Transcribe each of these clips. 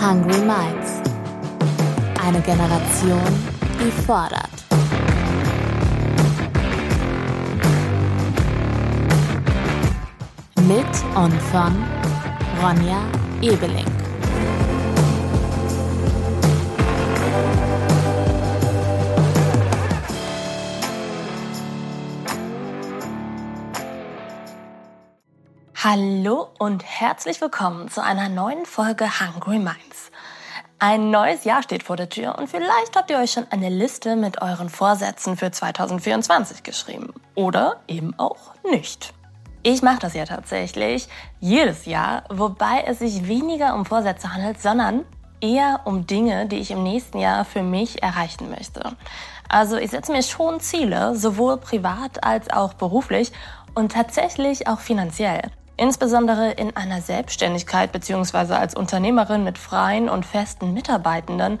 Hungry Minds. Eine Generation, die fordert. Mit und von Ronja Ebeling. Hallo und herzlich willkommen zu einer neuen Folge Hungry Minds. Ein neues Jahr steht vor der Tür und vielleicht habt ihr euch schon eine Liste mit euren Vorsätzen für 2024 geschrieben. Oder eben auch nicht. Ich mache das ja tatsächlich jedes Jahr, wobei es sich weniger um Vorsätze handelt, sondern eher um Dinge, die ich im nächsten Jahr für mich erreichen möchte. Also ich setze mir schon Ziele, sowohl privat als auch beruflich und tatsächlich auch finanziell. Insbesondere in einer Selbstständigkeit bzw. als Unternehmerin mit freien und festen Mitarbeitenden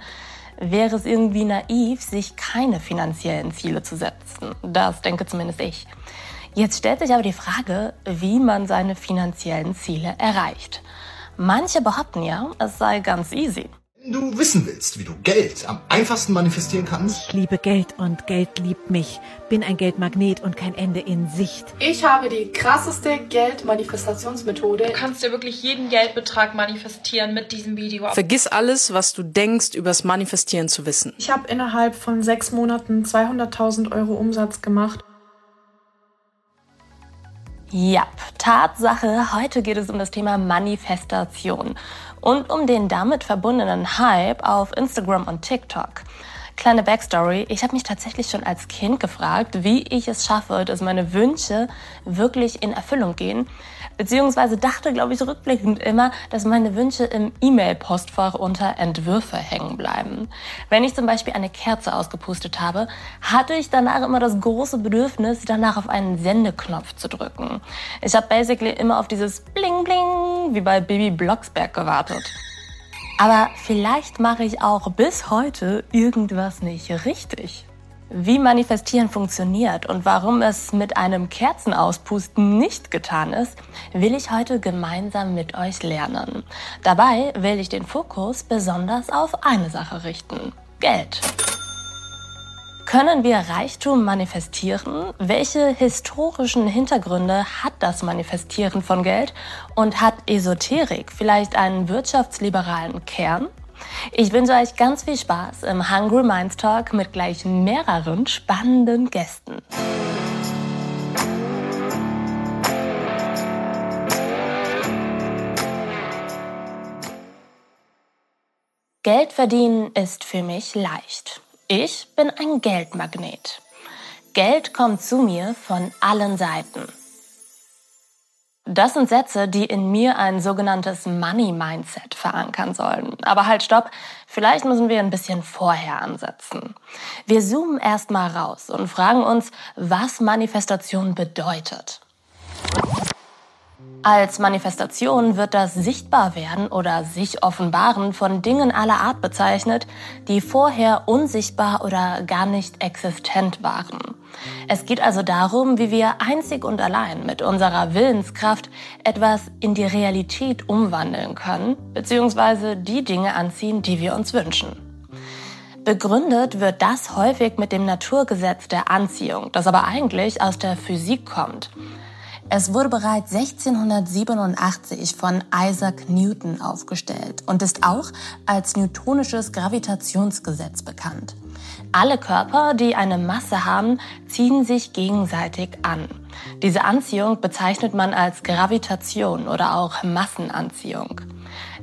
wäre es irgendwie naiv, sich keine finanziellen Ziele zu setzen. Das denke zumindest ich. Jetzt stellt sich aber die Frage, wie man seine finanziellen Ziele erreicht. Manche behaupten ja, es sei ganz easy. Wenn du wissen willst, wie du Geld am einfachsten manifestieren kannst. Ich liebe Geld und Geld liebt mich. Bin ein Geldmagnet und kein Ende in Sicht. Ich habe die krasseste Geldmanifestationsmethode. Du kannst dir wirklich jeden Geldbetrag manifestieren mit diesem Video. Vergiss alles, was du denkst, übers Manifestieren zu wissen. Ich habe innerhalb von sechs Monaten 200.000 Euro Umsatz gemacht. Ja, Tatsache, heute geht es um das Thema Manifestation und um den damit verbundenen Hype auf Instagram und TikTok. Kleine Backstory, ich habe mich tatsächlich schon als Kind gefragt, wie ich es schaffe, dass meine Wünsche wirklich in Erfüllung gehen. Beziehungsweise dachte, glaube ich, rückblickend immer, dass meine Wünsche im E-Mail-Postfach unter Entwürfe hängen bleiben. Wenn ich zum Beispiel eine Kerze ausgepustet habe, hatte ich danach immer das große Bedürfnis, danach auf einen Sendeknopf zu drücken. Ich habe basically immer auf dieses Bling Bling wie bei Baby Blocksberg gewartet. Aber vielleicht mache ich auch bis heute irgendwas nicht richtig. Wie Manifestieren funktioniert und warum es mit einem Kerzenauspusten nicht getan ist, will ich heute gemeinsam mit euch lernen. Dabei will ich den Fokus besonders auf eine Sache richten. Geld. Können wir Reichtum manifestieren? Welche historischen Hintergründe hat das Manifestieren von Geld? Und hat Esoterik vielleicht einen wirtschaftsliberalen Kern? Ich wünsche euch ganz viel Spaß im Hungry Minds Talk mit gleich mehreren spannenden Gästen. Geld verdienen ist für mich leicht. Ich bin ein Geldmagnet. Geld kommt zu mir von allen Seiten. Das sind Sätze, die in mir ein sogenanntes Money Mindset verankern sollen. Aber halt, stopp. Vielleicht müssen wir ein bisschen vorher ansetzen. Wir zoomen erstmal raus und fragen uns, was Manifestation bedeutet. Als Manifestation wird das Sichtbarwerden oder sich offenbaren von Dingen aller Art bezeichnet, die vorher unsichtbar oder gar nicht existent waren. Es geht also darum, wie wir einzig und allein mit unserer Willenskraft etwas in die Realität umwandeln können, beziehungsweise die Dinge anziehen, die wir uns wünschen. Begründet wird das häufig mit dem Naturgesetz der Anziehung, das aber eigentlich aus der Physik kommt. Es wurde bereits 1687 von Isaac Newton aufgestellt und ist auch als newtonisches Gravitationsgesetz bekannt. Alle Körper, die eine Masse haben, ziehen sich gegenseitig an. Diese Anziehung bezeichnet man als Gravitation oder auch Massenanziehung.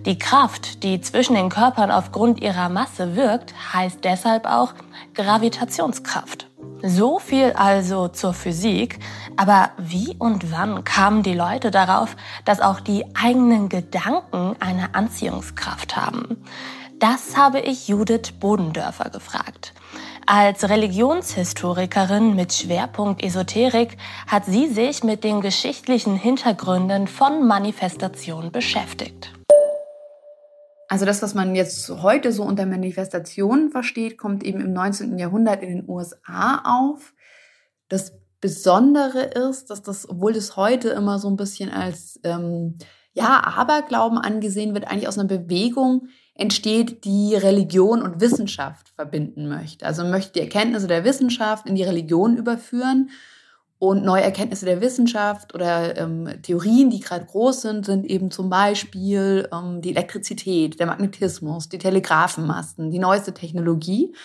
Die Kraft, die zwischen den Körpern aufgrund ihrer Masse wirkt, heißt deshalb auch Gravitationskraft. So viel also zur Physik, aber wie und wann kamen die Leute darauf, dass auch die eigenen Gedanken eine Anziehungskraft haben? Das habe ich Judith Bodendörfer gefragt. Als Religionshistorikerin mit Schwerpunkt Esoterik hat sie sich mit den geschichtlichen Hintergründen von Manifestation beschäftigt. Also das, was man jetzt heute so unter Manifestation versteht, kommt eben im 19. Jahrhundert in den USA auf. Das Besondere ist, dass das, obwohl das heute immer so ein bisschen als ähm, ja, Aberglauben angesehen wird eigentlich aus einer Bewegung entsteht, die Religion und Wissenschaft verbinden möchte. Also möchte die Erkenntnisse der Wissenschaft in die Religion überführen und neue Erkenntnisse der Wissenschaft oder ähm, Theorien, die gerade groß sind, sind eben zum Beispiel ähm, die Elektrizität, der Magnetismus, die Telegrafenmasten, die neueste Technologie.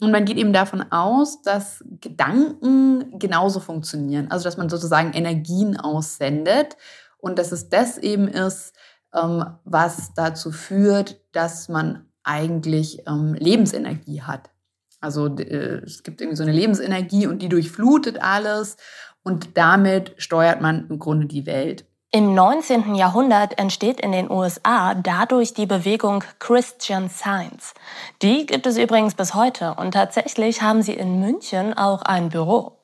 Und man geht eben davon aus, dass Gedanken genauso funktionieren. Also dass man sozusagen Energien aussendet und dass es das eben ist, ähm, was dazu führt, dass man eigentlich ähm, Lebensenergie hat. Also äh, es gibt irgendwie so eine Lebensenergie und die durchflutet alles und damit steuert man im Grunde die Welt. Im 19. Jahrhundert entsteht in den USA dadurch die Bewegung Christian Science. Die gibt es übrigens bis heute und tatsächlich haben sie in München auch ein Büro.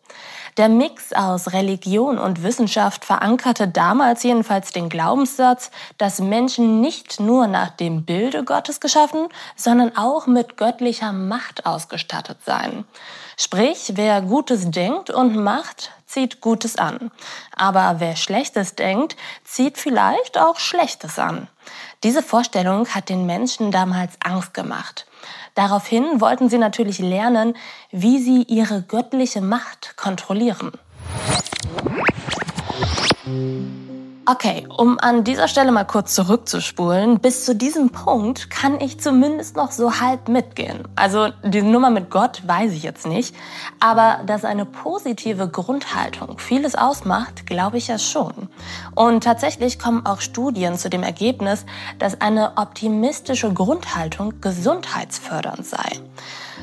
Der Mix aus Religion und Wissenschaft verankerte damals jedenfalls den Glaubenssatz, dass Menschen nicht nur nach dem Bilde Gottes geschaffen, sondern auch mit göttlicher Macht ausgestattet seien. Sprich, wer Gutes denkt und macht, zieht Gutes an. Aber wer Schlechtes denkt, zieht vielleicht auch Schlechtes an. Diese Vorstellung hat den Menschen damals Angst gemacht. Daraufhin wollten sie natürlich lernen, wie sie ihre göttliche Macht kontrollieren. Okay, um an dieser Stelle mal kurz zurückzuspulen, bis zu diesem Punkt kann ich zumindest noch so halb mitgehen. Also die Nummer mit Gott weiß ich jetzt nicht, aber dass eine positive Grundhaltung vieles ausmacht, glaube ich ja schon. Und tatsächlich kommen auch Studien zu dem Ergebnis, dass eine optimistische Grundhaltung gesundheitsfördernd sei.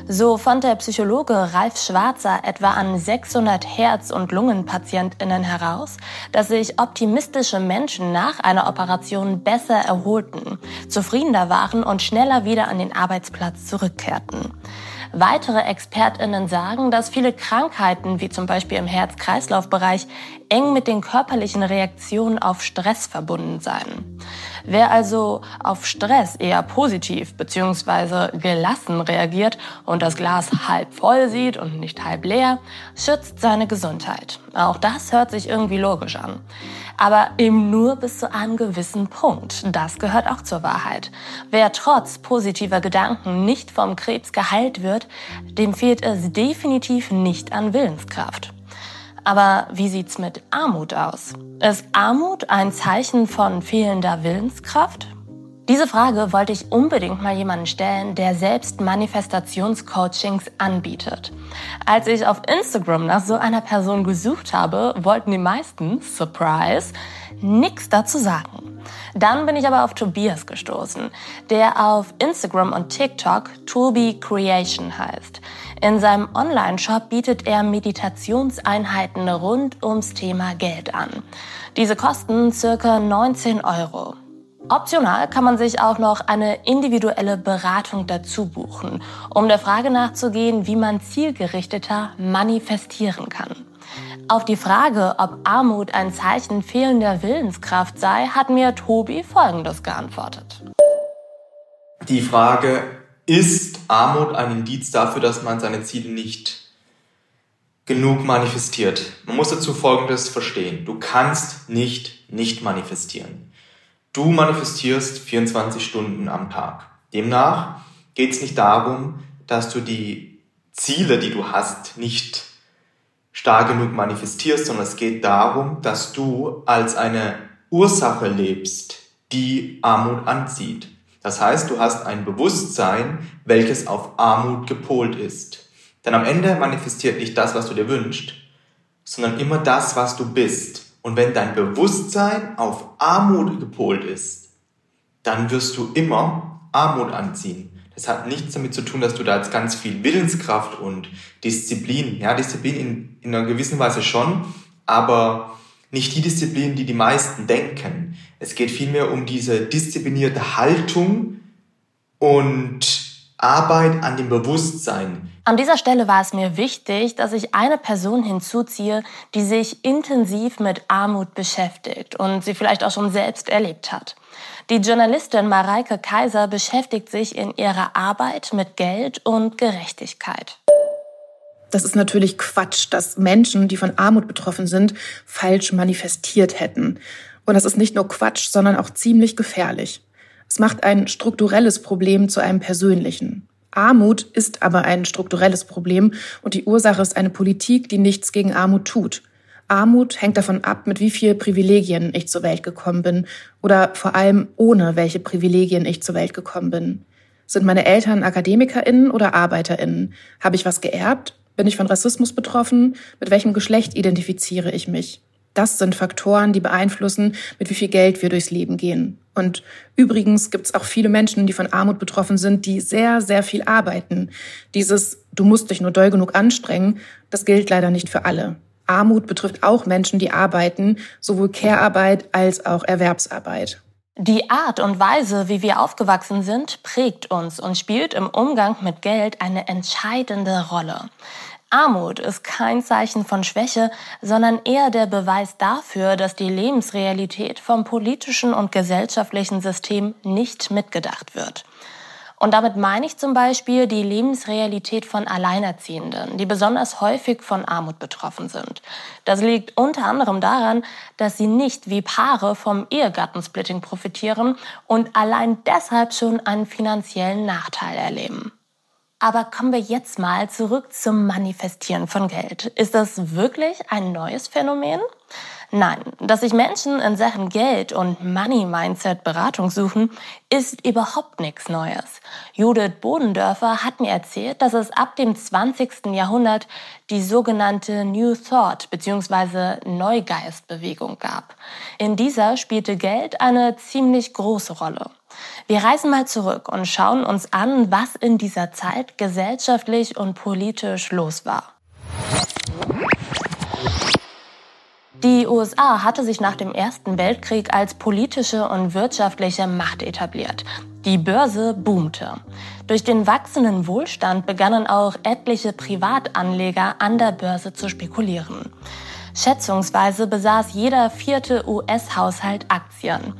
So fand der Psychologe Ralf Schwarzer etwa an 600 Herz- und Lungenpatientinnen heraus, dass sich optimistische Menschen nach einer Operation besser erholten, zufriedener waren und schneller wieder an den Arbeitsplatz zurückkehrten. Weitere ExpertInnen sagen, dass viele Krankheiten, wie zum Beispiel im Herz-Kreislauf-Bereich, eng mit den körperlichen Reaktionen auf Stress verbunden seien. Wer also auf Stress eher positiv bzw. gelassen reagiert und das Glas halb voll sieht und nicht halb leer, schützt seine Gesundheit. Auch das hört sich irgendwie logisch an. Aber eben nur bis zu einem gewissen Punkt. Das gehört auch zur Wahrheit. Wer trotz positiver Gedanken nicht vom Krebs geheilt wird, dem fehlt es definitiv nicht an Willenskraft. Aber wie sieht's mit Armut aus? Ist Armut ein Zeichen von fehlender Willenskraft? Diese Frage wollte ich unbedingt mal jemanden stellen, der selbst Manifestationscoachings anbietet. Als ich auf Instagram nach so einer Person gesucht habe, wollten die meisten, surprise, nichts dazu sagen. Dann bin ich aber auf Tobias gestoßen, der auf Instagram und TikTok Tobi Creation heißt. In seinem Online-Shop bietet er Meditationseinheiten rund ums Thema Geld an. Diese kosten circa 19 Euro. Optional kann man sich auch noch eine individuelle Beratung dazu buchen, um der Frage nachzugehen, wie man zielgerichteter manifestieren kann. Auf die Frage, ob Armut ein Zeichen fehlender Willenskraft sei, hat mir Tobi Folgendes geantwortet. Die Frage, ist Armut ein Indiz dafür, dass man seine Ziele nicht genug manifestiert. Man muss dazu Folgendes verstehen. Du kannst nicht nicht manifestieren. Du manifestierst 24 Stunden am Tag. Demnach geht es nicht darum, dass du die Ziele, die du hast, nicht stark genug manifestierst, sondern es geht darum, dass du als eine Ursache lebst, die Armut anzieht. Das heißt, du hast ein Bewusstsein, welches auf Armut gepolt ist. Denn am Ende manifestiert nicht das, was du dir wünschst, sondern immer das, was du bist. Und wenn dein Bewusstsein auf Armut gepolt ist, dann wirst du immer Armut anziehen. Das hat nichts damit zu tun, dass du da jetzt ganz viel Willenskraft und Disziplin, ja, Disziplin in, in einer gewissen Weise schon, aber nicht die Disziplin, die die meisten denken. Es geht vielmehr um diese disziplinierte Haltung und Arbeit an dem Bewusstsein. An dieser Stelle war es mir wichtig, dass ich eine Person hinzuziehe, die sich intensiv mit Armut beschäftigt und sie vielleicht auch schon selbst erlebt hat. Die Journalistin Mareike Kaiser beschäftigt sich in ihrer Arbeit mit Geld und Gerechtigkeit. Das ist natürlich Quatsch, dass Menschen, die von Armut betroffen sind, falsch manifestiert hätten. Und das ist nicht nur Quatsch, sondern auch ziemlich gefährlich. Es macht ein strukturelles Problem zu einem persönlichen. Armut ist aber ein strukturelles Problem und die Ursache ist eine Politik, die nichts gegen Armut tut. Armut hängt davon ab, mit wie viel Privilegien ich zur Welt gekommen bin oder vor allem ohne welche Privilegien ich zur Welt gekommen bin. Sind meine Eltern Akademikerinnen oder Arbeiterinnen? Habe ich was geerbt? Bin ich von Rassismus betroffen? Mit welchem Geschlecht identifiziere ich mich? Das sind Faktoren, die beeinflussen, mit wie viel Geld wir durchs Leben gehen. Und übrigens gibt es auch viele Menschen, die von Armut betroffen sind, die sehr, sehr viel arbeiten. Dieses Du musst dich nur doll genug anstrengen, das gilt leider nicht für alle. Armut betrifft auch Menschen, die arbeiten, sowohl Care-Arbeit als auch Erwerbsarbeit. Die Art und Weise, wie wir aufgewachsen sind, prägt uns und spielt im Umgang mit Geld eine entscheidende Rolle. Armut ist kein Zeichen von Schwäche, sondern eher der Beweis dafür, dass die Lebensrealität vom politischen und gesellschaftlichen System nicht mitgedacht wird. Und damit meine ich zum Beispiel die Lebensrealität von Alleinerziehenden, die besonders häufig von Armut betroffen sind. Das liegt unter anderem daran, dass sie nicht wie Paare vom Ehegattensplitting profitieren und allein deshalb schon einen finanziellen Nachteil erleben. Aber kommen wir jetzt mal zurück zum Manifestieren von Geld. Ist das wirklich ein neues Phänomen? Nein, dass sich Menschen in Sachen Geld und Money Mindset Beratung suchen, ist überhaupt nichts Neues. Judith Bodendörfer hat mir erzählt, dass es ab dem 20. Jahrhundert die sogenannte New Thought bzw. Neugeistbewegung gab. In dieser spielte Geld eine ziemlich große Rolle. Wir reisen mal zurück und schauen uns an, was in dieser Zeit gesellschaftlich und politisch los war. Die USA hatte sich nach dem Ersten Weltkrieg als politische und wirtschaftliche Macht etabliert. Die Börse boomte. Durch den wachsenden Wohlstand begannen auch etliche Privatanleger an der Börse zu spekulieren. Schätzungsweise besaß jeder vierte US-Haushalt Aktien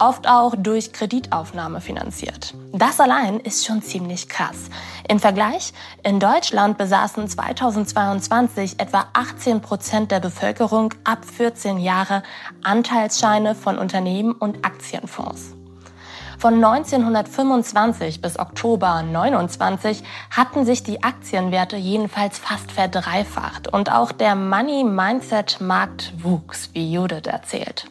oft auch durch Kreditaufnahme finanziert. Das allein ist schon ziemlich krass. Im Vergleich, in Deutschland besaßen 2022 etwa 18 Prozent der Bevölkerung ab 14 Jahre Anteilsscheine von Unternehmen und Aktienfonds. Von 1925 bis Oktober 29 hatten sich die Aktienwerte jedenfalls fast verdreifacht und auch der Money Mindset Markt wuchs, wie Judith erzählt.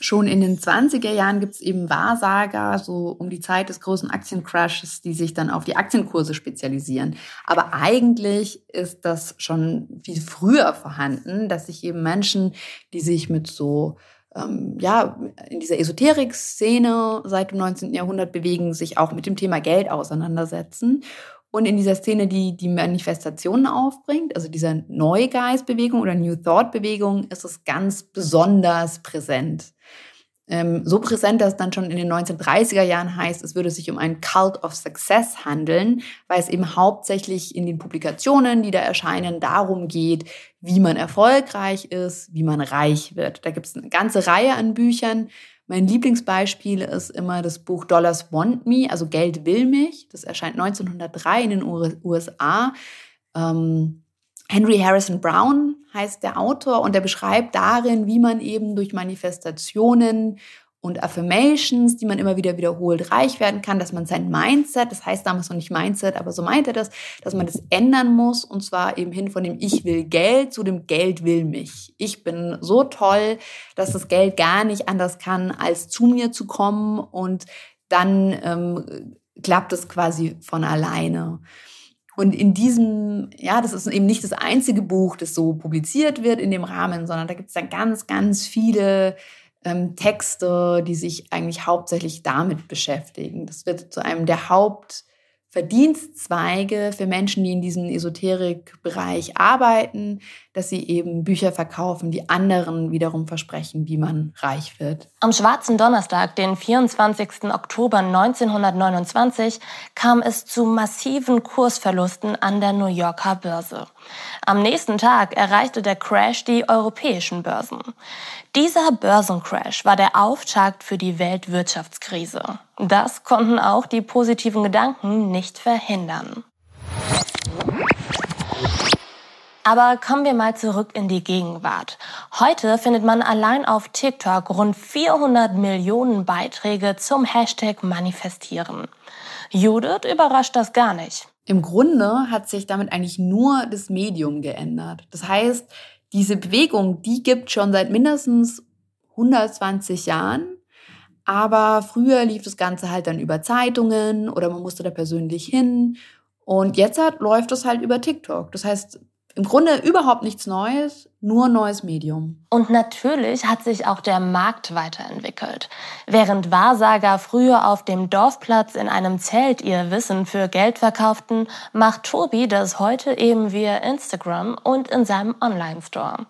Schon in den 20er Jahren gibt es eben Wahrsager, so um die Zeit des großen Aktiencrashes, die sich dann auf die Aktienkurse spezialisieren. Aber eigentlich ist das schon viel früher vorhanden, dass sich eben Menschen, die sich mit so ähm, ja, in dieser Esoterik-Szene seit dem 19. Jahrhundert bewegen, sich auch mit dem Thema Geld auseinandersetzen und in dieser Szene, die die Manifestationen aufbringt, also dieser Neugeist-Bewegung oder New Thought-Bewegung, ist es ganz besonders präsent. Ähm, so präsent, dass es dann schon in den 1930er Jahren heißt, es würde sich um einen Cult of Success handeln, weil es eben hauptsächlich in den Publikationen, die da erscheinen, darum geht, wie man erfolgreich ist, wie man reich wird. Da gibt es eine ganze Reihe an Büchern, mein Lieblingsbeispiel ist immer das Buch Dollars Want Me, also Geld will mich. Das erscheint 1903 in den USA. Ähm, Henry Harrison Brown heißt der Autor und er beschreibt darin, wie man eben durch Manifestationen und Affirmations, die man immer wieder wiederholt, reich werden kann, dass man sein Mindset, das heißt damals noch nicht Mindset, aber so meint er das, dass man das ändern muss und zwar eben hin von dem Ich will Geld zu dem Geld will mich. Ich bin so toll, dass das Geld gar nicht anders kann, als zu mir zu kommen und dann ähm, klappt es quasi von alleine. Und in diesem, ja, das ist eben nicht das einzige Buch, das so publiziert wird in dem Rahmen, sondern da gibt es dann ganz, ganz viele ähm, Texte, die sich eigentlich hauptsächlich damit beschäftigen. Das wird zu einem der Haupt Verdienstzweige für Menschen, die in diesem Esoterikbereich arbeiten, dass sie eben Bücher verkaufen, die anderen wiederum versprechen, wie man reich wird. Am schwarzen Donnerstag, den 24. Oktober 1929, kam es zu massiven Kursverlusten an der New Yorker Börse. Am nächsten Tag erreichte der Crash die europäischen Börsen. Dieser Börsencrash war der Auftakt für die Weltwirtschaftskrise. Das konnten auch die positiven Gedanken nicht verhindern. Aber kommen wir mal zurück in die Gegenwart. Heute findet man allein auf TikTok rund 400 Millionen Beiträge zum Hashtag Manifestieren. Judith überrascht das gar nicht. Im Grunde hat sich damit eigentlich nur das Medium geändert. Das heißt, diese Bewegung, die gibt schon seit mindestens 120 Jahren. Aber früher lief das Ganze halt dann über Zeitungen oder man musste da persönlich hin. Und jetzt halt läuft es halt über TikTok. Das heißt, im Grunde überhaupt nichts Neues, nur neues Medium. Und natürlich hat sich auch der Markt weiterentwickelt. Während Wahrsager früher auf dem Dorfplatz in einem Zelt ihr Wissen für Geld verkauften, macht Tobi das heute eben via Instagram und in seinem Online-Store.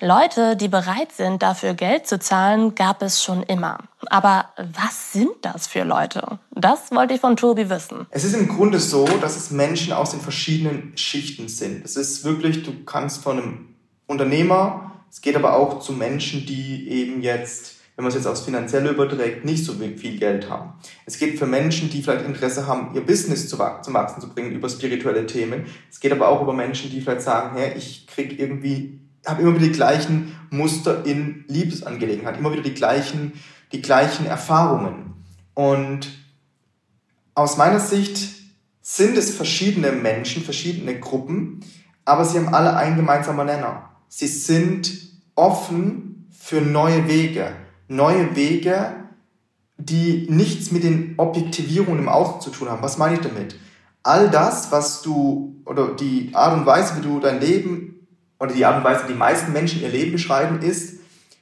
Leute, die bereit sind, dafür Geld zu zahlen, gab es schon immer. Aber was sind das für Leute? Das wollte ich von Tobi wissen. Es ist im Grunde so, dass es Menschen aus den verschiedenen Schichten sind. Es ist wirklich, du kannst von einem Unternehmer, es geht aber auch zu Menschen, die eben jetzt, wenn man es jetzt aufs Finanzielle überträgt, nicht so viel Geld haben. Es geht für Menschen, die vielleicht Interesse haben, ihr Business zum Wachsen zu bringen über spirituelle Themen. Es geht aber auch über Menschen, die vielleicht sagen, hey, ich krieg irgendwie habe immer wieder die gleichen Muster in Liebesangelegenheiten, immer wieder die gleichen, die gleichen Erfahrungen. Und aus meiner Sicht sind es verschiedene Menschen, verschiedene Gruppen, aber sie haben alle einen gemeinsamen Nenner. Sie sind offen für neue Wege. Neue Wege, die nichts mit den Objektivierungen im Außen zu tun haben. Was meine ich damit? All das, was du, oder die Art und Weise, wie du dein Leben oder die Art und Weise, die meisten Menschen ihr Leben beschreiben, ist,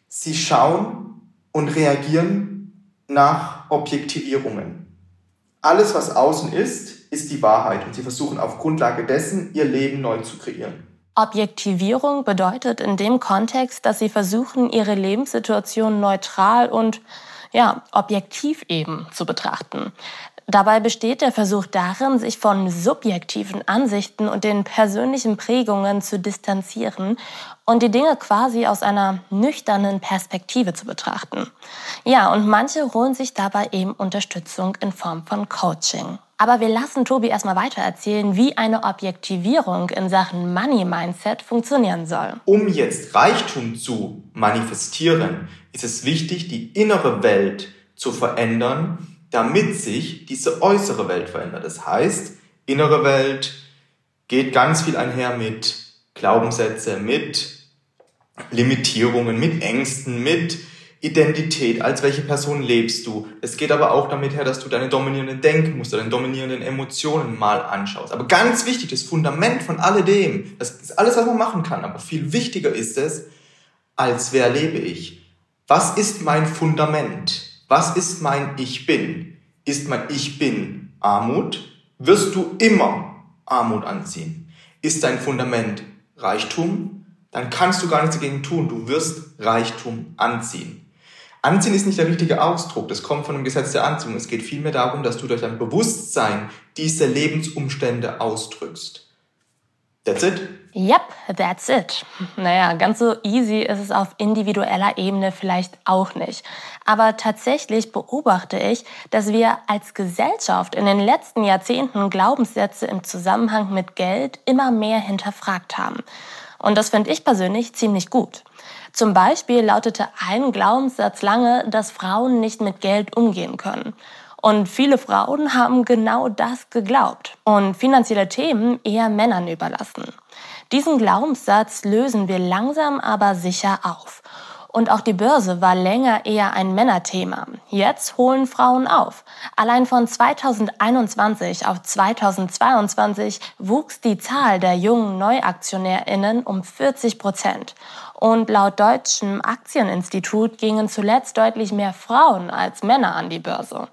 sie schauen und reagieren nach Objektivierungen. Alles, was außen ist, ist die Wahrheit und sie versuchen auf Grundlage dessen ihr Leben neu zu kreieren. Objektivierung bedeutet in dem Kontext, dass sie versuchen, ihre Lebenssituation neutral und ja, objektiv eben zu betrachten. Dabei besteht der Versuch darin, sich von subjektiven Ansichten und den persönlichen Prägungen zu distanzieren und die Dinge quasi aus einer nüchternen Perspektive zu betrachten. Ja, und manche holen sich dabei eben Unterstützung in Form von Coaching. Aber wir lassen Tobi erstmal weiter erzählen, wie eine Objektivierung in Sachen Money Mindset funktionieren soll. Um jetzt Reichtum zu manifestieren, ist es wichtig, die innere Welt zu verändern, damit sich diese äußere Welt verändert. Das heißt, innere Welt geht ganz viel einher mit Glaubenssätze, mit Limitierungen, mit Ängsten, mit Identität, als welche Person lebst du. Es geht aber auch damit her, dass du deine dominierenden Denkmuster, deine dominierenden Emotionen mal anschaust. Aber ganz wichtig, das Fundament von alledem, das ist alles, was man machen kann, aber viel wichtiger ist es, als wer lebe ich? Was ist mein Fundament? Was ist mein Ich bin? Ist mein Ich bin Armut? Wirst du immer Armut anziehen? Ist dein Fundament Reichtum? Dann kannst du gar nichts dagegen tun. Du wirst Reichtum anziehen. Anziehen ist nicht der richtige Ausdruck. Das kommt von dem Gesetz der Anziehung. Es geht vielmehr darum, dass du durch dein Bewusstsein diese Lebensumstände ausdrückst. That's it. Yep, that's it. Naja, ganz so easy ist es auf individueller Ebene vielleicht auch nicht. Aber tatsächlich beobachte ich, dass wir als Gesellschaft in den letzten Jahrzehnten Glaubenssätze im Zusammenhang mit Geld immer mehr hinterfragt haben. Und das finde ich persönlich ziemlich gut. Zum Beispiel lautete ein Glaubenssatz lange, dass Frauen nicht mit Geld umgehen können. Und viele Frauen haben genau das geglaubt und finanzielle Themen eher Männern überlassen. Diesen Glaubenssatz lösen wir langsam aber sicher auf. Und auch die Börse war länger eher ein Männerthema. Jetzt holen Frauen auf. Allein von 2021 auf 2022 wuchs die Zahl der jungen Neuaktionärinnen um 40 Prozent. Und laut Deutschem Aktieninstitut gingen zuletzt deutlich mehr Frauen als Männer an die Börse.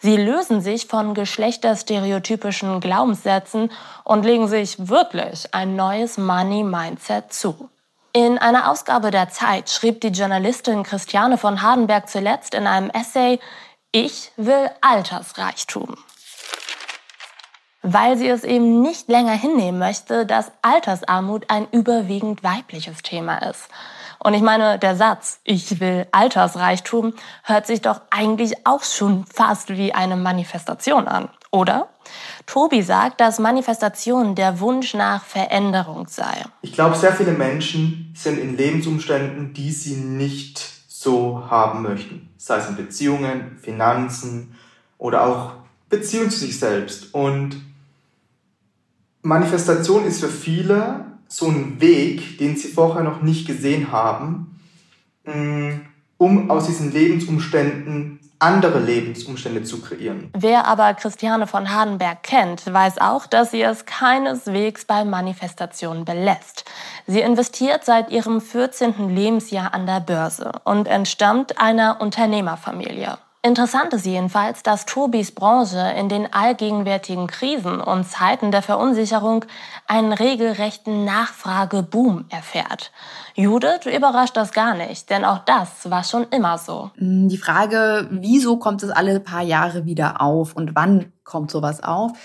Sie lösen sich von geschlechterstereotypischen Glaubenssätzen und legen sich wirklich ein neues Money-Mindset zu. In einer Ausgabe der Zeit schrieb die Journalistin Christiane von Hardenberg zuletzt in einem Essay, ich will Altersreichtum. Weil sie es eben nicht länger hinnehmen möchte, dass Altersarmut ein überwiegend weibliches Thema ist. Und ich meine, der Satz, ich will Altersreichtum, hört sich doch eigentlich auch schon fast wie eine Manifestation an, Oder? Tobi sagt, dass Manifestation der Wunsch nach Veränderung sei. Ich glaube, sehr viele Menschen sind in Lebensumständen, die sie nicht so haben möchten. Sei es in Beziehungen, Finanzen oder auch Beziehung zu sich selbst. Und Manifestation ist für viele so ein Weg, den sie vorher noch nicht gesehen haben, mm, um aus diesen Lebensumständen andere Lebensumstände zu kreieren. Wer aber Christiane von Hardenberg kennt, weiß auch, dass sie es keineswegs bei Manifestationen belässt. Sie investiert seit ihrem 14. Lebensjahr an der Börse und entstammt einer Unternehmerfamilie. Interessant ist jedenfalls, dass Tobis Branche in den allgegenwärtigen Krisen und Zeiten der Verunsicherung einen regelrechten Nachfrageboom erfährt. Judith überrascht das gar nicht, denn auch das war schon immer so. Mm, die Frage, wieso kommt es alle paar Jahre wieder auf und wann kommt sowas auf?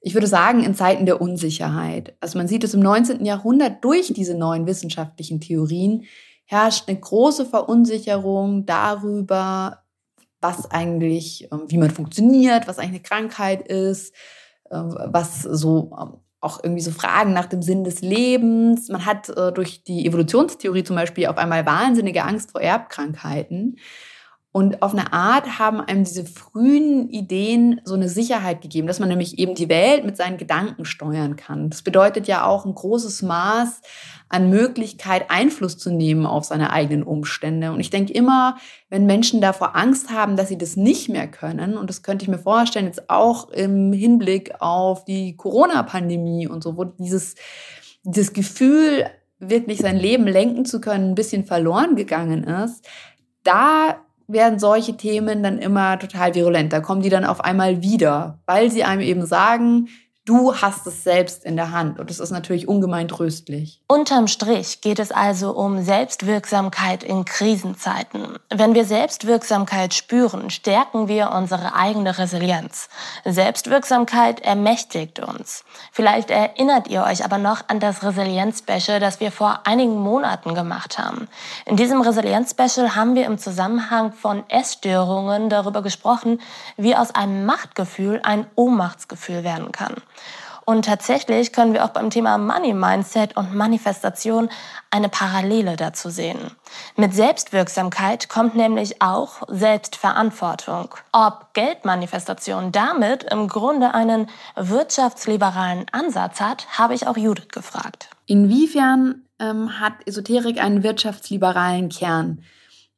Ich würde sagen, in Zeiten der Unsicherheit. Also man sieht es im 19. Jahrhundert durch diese neuen wissenschaftlichen Theorien herrscht eine große Verunsicherung darüber, was eigentlich, ähm, wie man funktioniert, was eigentlich eine Krankheit ist, ähm, was so ähm, auch irgendwie so Fragen nach dem Sinn des Lebens. Man hat äh, durch die Evolutionstheorie zum Beispiel auf einmal wahnsinnige Angst vor Erbkrankheiten. Und auf eine Art haben einem diese frühen Ideen so eine Sicherheit gegeben, dass man nämlich eben die Welt mit seinen Gedanken steuern kann. Das bedeutet ja auch ein großes Maß an Möglichkeit, Einfluss zu nehmen auf seine eigenen Umstände. Und ich denke immer, wenn Menschen davor Angst haben, dass sie das nicht mehr können, und das könnte ich mir vorstellen, jetzt auch im Hinblick auf die Corona-Pandemie und so, wo dieses, dieses Gefühl, wirklich sein Leben lenken zu können, ein bisschen verloren gegangen ist, da werden solche Themen dann immer total virulent. Da kommen die dann auf einmal wieder, weil sie einem eben sagen, Du hast es selbst in der Hand und es ist natürlich ungemein tröstlich. Unterm Strich geht es also um Selbstwirksamkeit in Krisenzeiten. Wenn wir Selbstwirksamkeit spüren, stärken wir unsere eigene Resilienz. Selbstwirksamkeit ermächtigt uns. Vielleicht erinnert ihr euch aber noch an das Resilienz-Special, das wir vor einigen Monaten gemacht haben. In diesem Resilienz-Special haben wir im Zusammenhang von Essstörungen darüber gesprochen, wie aus einem Machtgefühl ein Ohnmachtsgefühl werden kann. Und tatsächlich können wir auch beim Thema Money Mindset und Manifestation eine Parallele dazu sehen. Mit Selbstwirksamkeit kommt nämlich auch Selbstverantwortung. Ob Geldmanifestation damit im Grunde einen wirtschaftsliberalen Ansatz hat, habe ich auch Judith gefragt. Inwiefern ähm, hat Esoterik einen wirtschaftsliberalen Kern?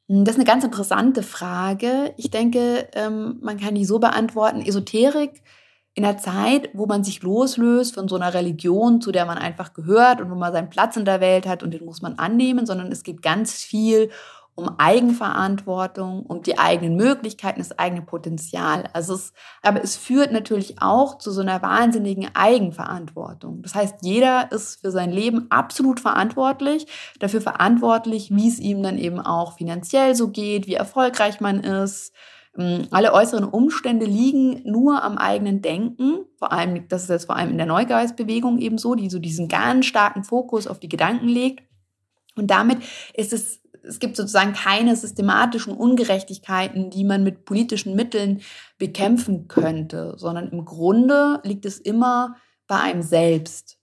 Das ist eine ganz interessante Frage. Ich denke, ähm, man kann die so beantworten. Esoterik in einer Zeit, wo man sich loslöst von so einer Religion, zu der man einfach gehört und wo man seinen Platz in der Welt hat und den muss man annehmen, sondern es geht ganz viel um Eigenverantwortung, um die eigenen Möglichkeiten, das eigene Potenzial. Also es, aber es führt natürlich auch zu so einer wahnsinnigen Eigenverantwortung. Das heißt, jeder ist für sein Leben absolut verantwortlich, dafür verantwortlich, wie es ihm dann eben auch finanziell so geht, wie erfolgreich man ist, alle äußeren Umstände liegen nur am eigenen Denken. Vor allem, das ist jetzt vor allem in der Neugeistbewegung eben so, die so diesen ganz starken Fokus auf die Gedanken legt. Und damit ist es, es gibt sozusagen keine systematischen Ungerechtigkeiten, die man mit politischen Mitteln bekämpfen könnte, sondern im Grunde liegt es immer bei einem selbst.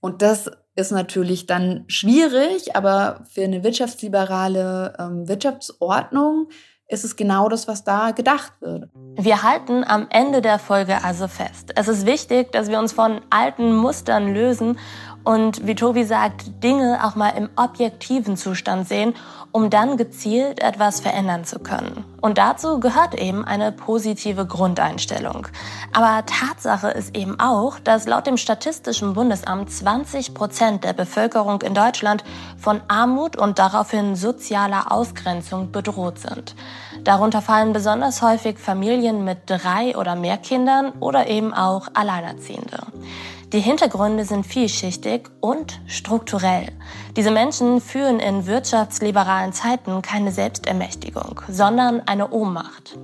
Und das ist natürlich dann schwierig, aber für eine wirtschaftsliberale ähm, Wirtschaftsordnung ist es genau das, was da gedacht wird. Wir halten am Ende der Folge also fest. Es ist wichtig, dass wir uns von alten Mustern lösen und, wie Tobi sagt, Dinge auch mal im objektiven Zustand sehen, um dann gezielt etwas verändern zu können. Und dazu gehört eben eine positive Grundeinstellung. Aber Tatsache ist eben auch, dass laut dem Statistischen Bundesamt 20 Prozent der Bevölkerung in Deutschland von Armut und daraufhin sozialer Ausgrenzung bedroht sind. Darunter fallen besonders häufig Familien mit drei oder mehr Kindern oder eben auch Alleinerziehende. Die Hintergründe sind vielschichtig und strukturell. Diese Menschen führen in wirtschaftsliberalen Zeiten keine Selbstermächtigung, sondern eine Ohnmacht.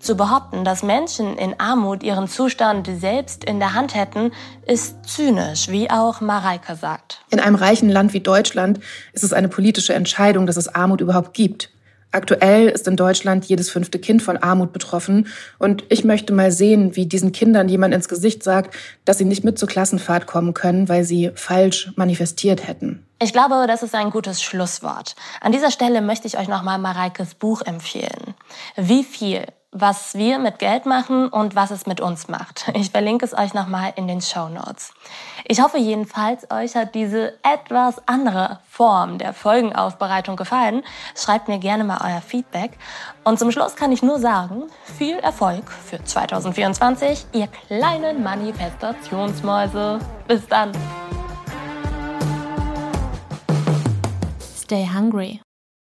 Zu behaupten, dass Menschen in Armut ihren Zustand selbst in der Hand hätten, ist zynisch, wie auch Mareike sagt. In einem reichen Land wie Deutschland ist es eine politische Entscheidung, dass es Armut überhaupt gibt. Aktuell ist in Deutschland jedes fünfte Kind von Armut betroffen. Und ich möchte mal sehen, wie diesen Kindern jemand ins Gesicht sagt, dass sie nicht mit zur Klassenfahrt kommen können, weil sie falsch manifestiert hätten. Ich glaube, das ist ein gutes Schlusswort. An dieser Stelle möchte ich euch nochmal Mareikes Buch empfehlen. Wie viel was wir mit Geld machen und was es mit uns macht. Ich verlinke es euch nochmal in den Show Notes. Ich hoffe jedenfalls, euch hat diese etwas andere Form der Folgenaufbereitung gefallen. Schreibt mir gerne mal euer Feedback. Und zum Schluss kann ich nur sagen, viel Erfolg für 2024, ihr kleinen Manifestationsmäuse. Bis dann. Stay hungry.